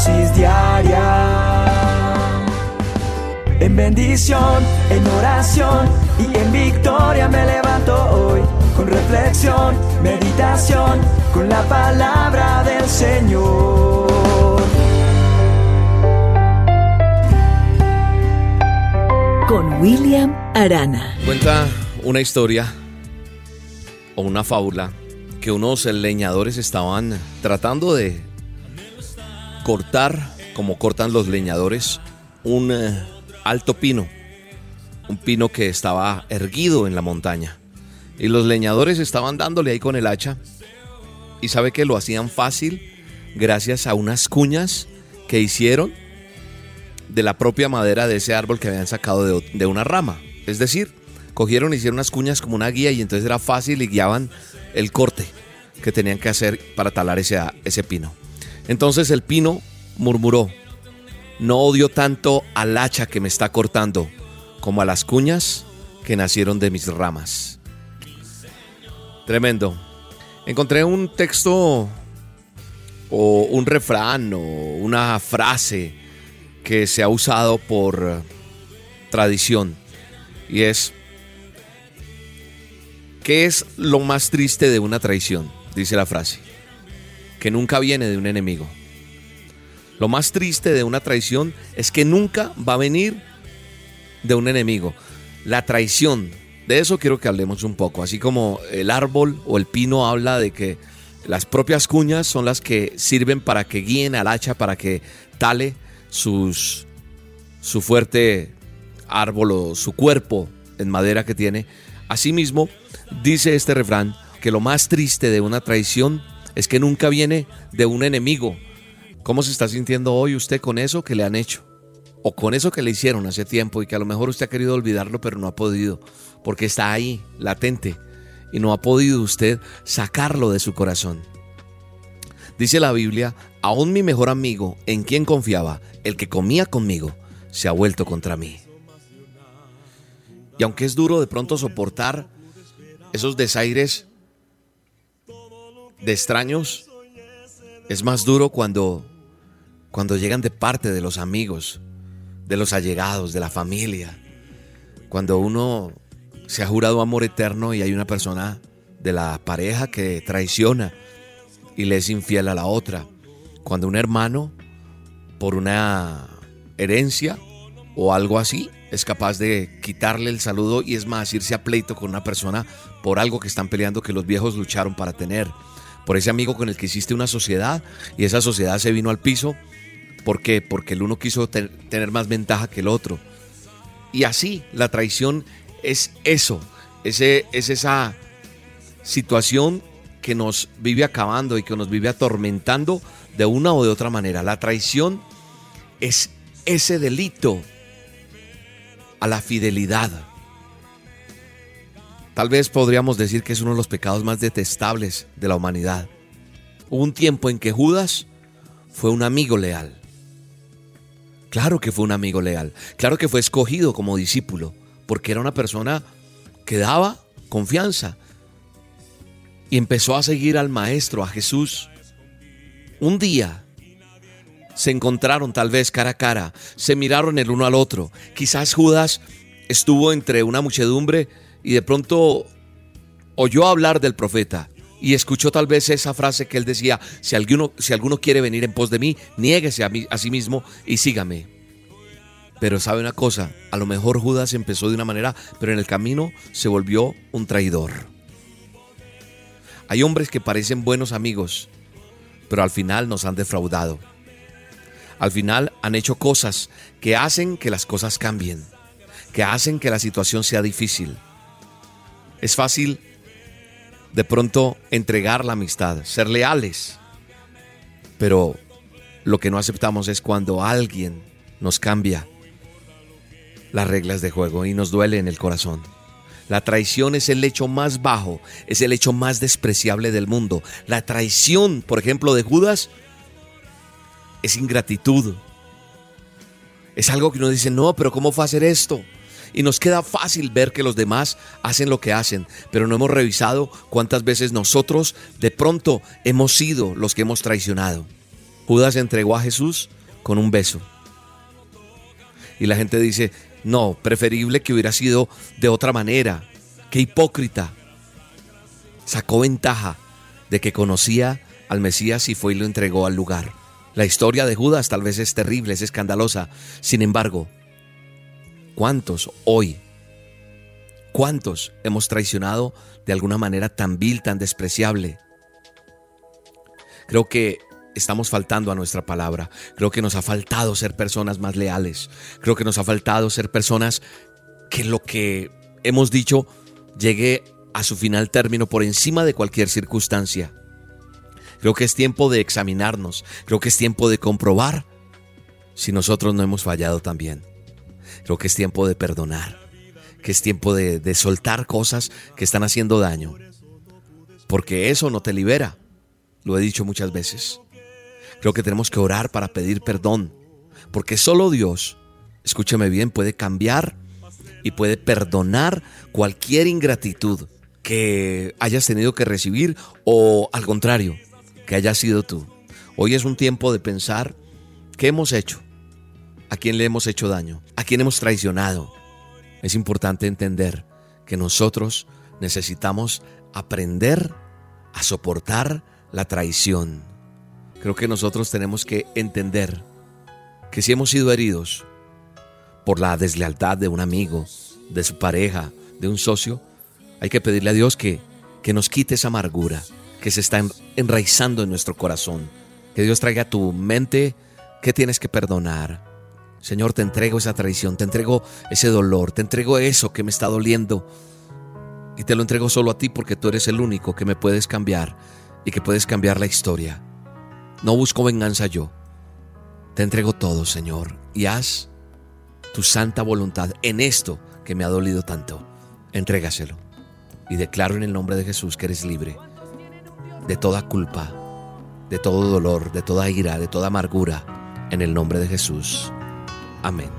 dosis diaria. En bendición, en oración y en victoria me levanto hoy. Con reflexión, meditación, con la palabra del Señor. Con William Arana. Cuenta una historia o una fábula que unos leñadores estaban tratando de cortar, como cortan los leñadores, un eh, alto pino, un pino que estaba erguido en la montaña. Y los leñadores estaban dándole ahí con el hacha. Y sabe que lo hacían fácil gracias a unas cuñas que hicieron de la propia madera de ese árbol que habían sacado de, de una rama. Es decir, cogieron hicieron unas cuñas como una guía y entonces era fácil y guiaban el corte que tenían que hacer para talar ese, ese pino. Entonces el pino murmuró, no odio tanto al hacha que me está cortando como a las cuñas que nacieron de mis ramas. Tremendo. Encontré un texto o un refrán o una frase que se ha usado por tradición y es ¿Qué es lo más triste de una traición? Dice la frase. Que nunca viene de un enemigo. Lo más triste de una traición es que nunca va a venir de un enemigo. La traición, de eso quiero que hablemos un poco. Así como el árbol o el pino habla de que las propias cuñas son las que sirven para que guíen al hacha, para que tale sus, su fuerte árbol o su cuerpo en madera que tiene. Asimismo, dice este refrán que lo más triste de una traición es que nunca viene de un enemigo, ¿Cómo se está sintiendo hoy usted con eso que le han hecho? O con eso que le hicieron hace tiempo y que a lo mejor usted ha querido olvidarlo pero no ha podido, porque está ahí, latente, y no ha podido usted sacarlo de su corazón. Dice la Biblia, aún mi mejor amigo, en quien confiaba, el que comía conmigo, se ha vuelto contra mí. Y aunque es duro de pronto soportar esos desaires de extraños, es más duro cuando cuando llegan de parte de los amigos, de los allegados, de la familia, cuando uno se ha jurado amor eterno y hay una persona de la pareja que traiciona y le es infiel a la otra, cuando un hermano por una herencia o algo así es capaz de quitarle el saludo y es más irse a pleito con una persona por algo que están peleando que los viejos lucharon para tener, por ese amigo con el que hiciste una sociedad y esa sociedad se vino al piso ¿Por qué? Porque el uno quiso tener más ventaja que el otro. Y así, la traición es eso, es, es esa situación que nos vive acabando y que nos vive atormentando de una o de otra manera. La traición es ese delito a la fidelidad. Tal vez podríamos decir que es uno de los pecados más detestables de la humanidad. Hubo un tiempo en que Judas fue un amigo leal. Claro que fue un amigo leal, claro que fue escogido como discípulo, porque era una persona que daba confianza y empezó a seguir al Maestro, a Jesús. Un día se encontraron tal vez cara a cara, se miraron el uno al otro. Quizás Judas estuvo entre una muchedumbre y de pronto oyó hablar del profeta y escuchó tal vez esa frase que él decía, si alguno, si alguno quiere venir en pos de mí, niéguese a, mí, a sí mismo y sígame. Pero sabe una cosa, a lo mejor Judas empezó de una manera, pero en el camino se volvió un traidor. Hay hombres que parecen buenos amigos, pero al final nos han defraudado. Al final han hecho cosas que hacen que las cosas cambien, que hacen que la situación sea difícil. Es fácil de pronto entregar la amistad, ser leales. Pero lo que no aceptamos es cuando alguien nos cambia las reglas de juego y nos duele en el corazón. La traición es el hecho más bajo, es el hecho más despreciable del mundo. La traición, por ejemplo, de Judas, es ingratitud. Es algo que uno dice, no, pero ¿cómo fue a hacer esto? Y nos queda fácil ver que los demás hacen lo que hacen, pero no hemos revisado cuántas veces nosotros de pronto hemos sido los que hemos traicionado. Judas entregó a Jesús con un beso. Y la gente dice, no, preferible que hubiera sido de otra manera. Qué hipócrita. Sacó ventaja de que conocía al Mesías y fue y lo entregó al lugar. La historia de Judas tal vez es terrible, es escandalosa. Sin embargo, ¿cuántos hoy, cuántos hemos traicionado de alguna manera tan vil, tan despreciable? Creo que estamos faltando a nuestra palabra. Creo que nos ha faltado ser personas más leales. Creo que nos ha faltado ser personas que lo que hemos dicho llegue a su final término por encima de cualquier circunstancia. Creo que es tiempo de examinarnos. Creo que es tiempo de comprobar si nosotros no hemos fallado también. Creo que es tiempo de perdonar. Que es tiempo de, soltar cosas que están haciendo daño. Porque eso no te libera. Lo he dicho muchas veces. Creo que tenemos que orar para pedir perdón, porque solo Dios, escúcheme bien, puede cambiar y puede perdonar cualquier ingratitud que hayas tenido que recibir o al contrario, que hayas sido tú. Hoy es un tiempo de pensar qué hemos hecho, a quién le hemos hecho daño, a quién hemos traicionado. Es importante entender que nosotros necesitamos aprender a soportar la traición. Creo que nosotros tenemos que entender que si hemos sido heridos por la deslealtad de un amigo, de su pareja, de un socio, hay que pedirle a Dios que, que nos quite esa amargura que se está enraizando en nuestro corazón. Que Dios traiga a tu mente que tienes que perdonar. Señor, te entrego esa traición, te entrego ese dolor, te entrego eso que me está doliendo. Y te lo entrego solo a ti porque tú eres el único que me puedes cambiar y que puedes cambiar la historia. No busco venganza yo. Te entrego todo, Señor, y haz tu santa voluntad en esto que me ha dolido tanto. Entrégaselo. Y declaro en el nombre de Jesús que eres libre de toda culpa, de todo dolor, de toda ira, de toda amargura, en el nombre de Jesús. Amén.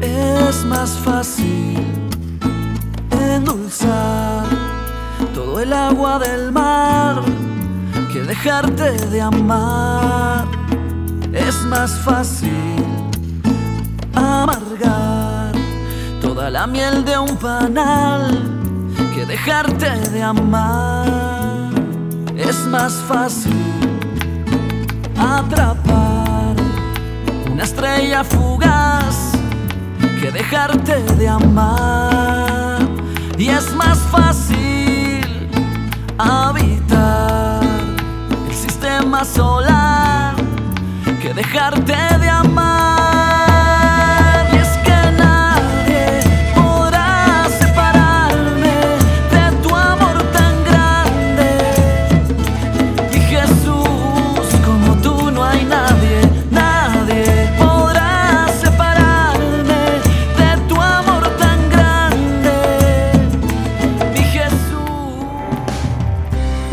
Es más fácil endulzar todo el agua del mar que dejarte de amar. Es más fácil amargar toda la miel de un panal que dejarte de amar. Es más fácil atrapar una estrella fugaz que dejarte de amar. Y es más fácil habitar el sistema solar que dejarte de amar.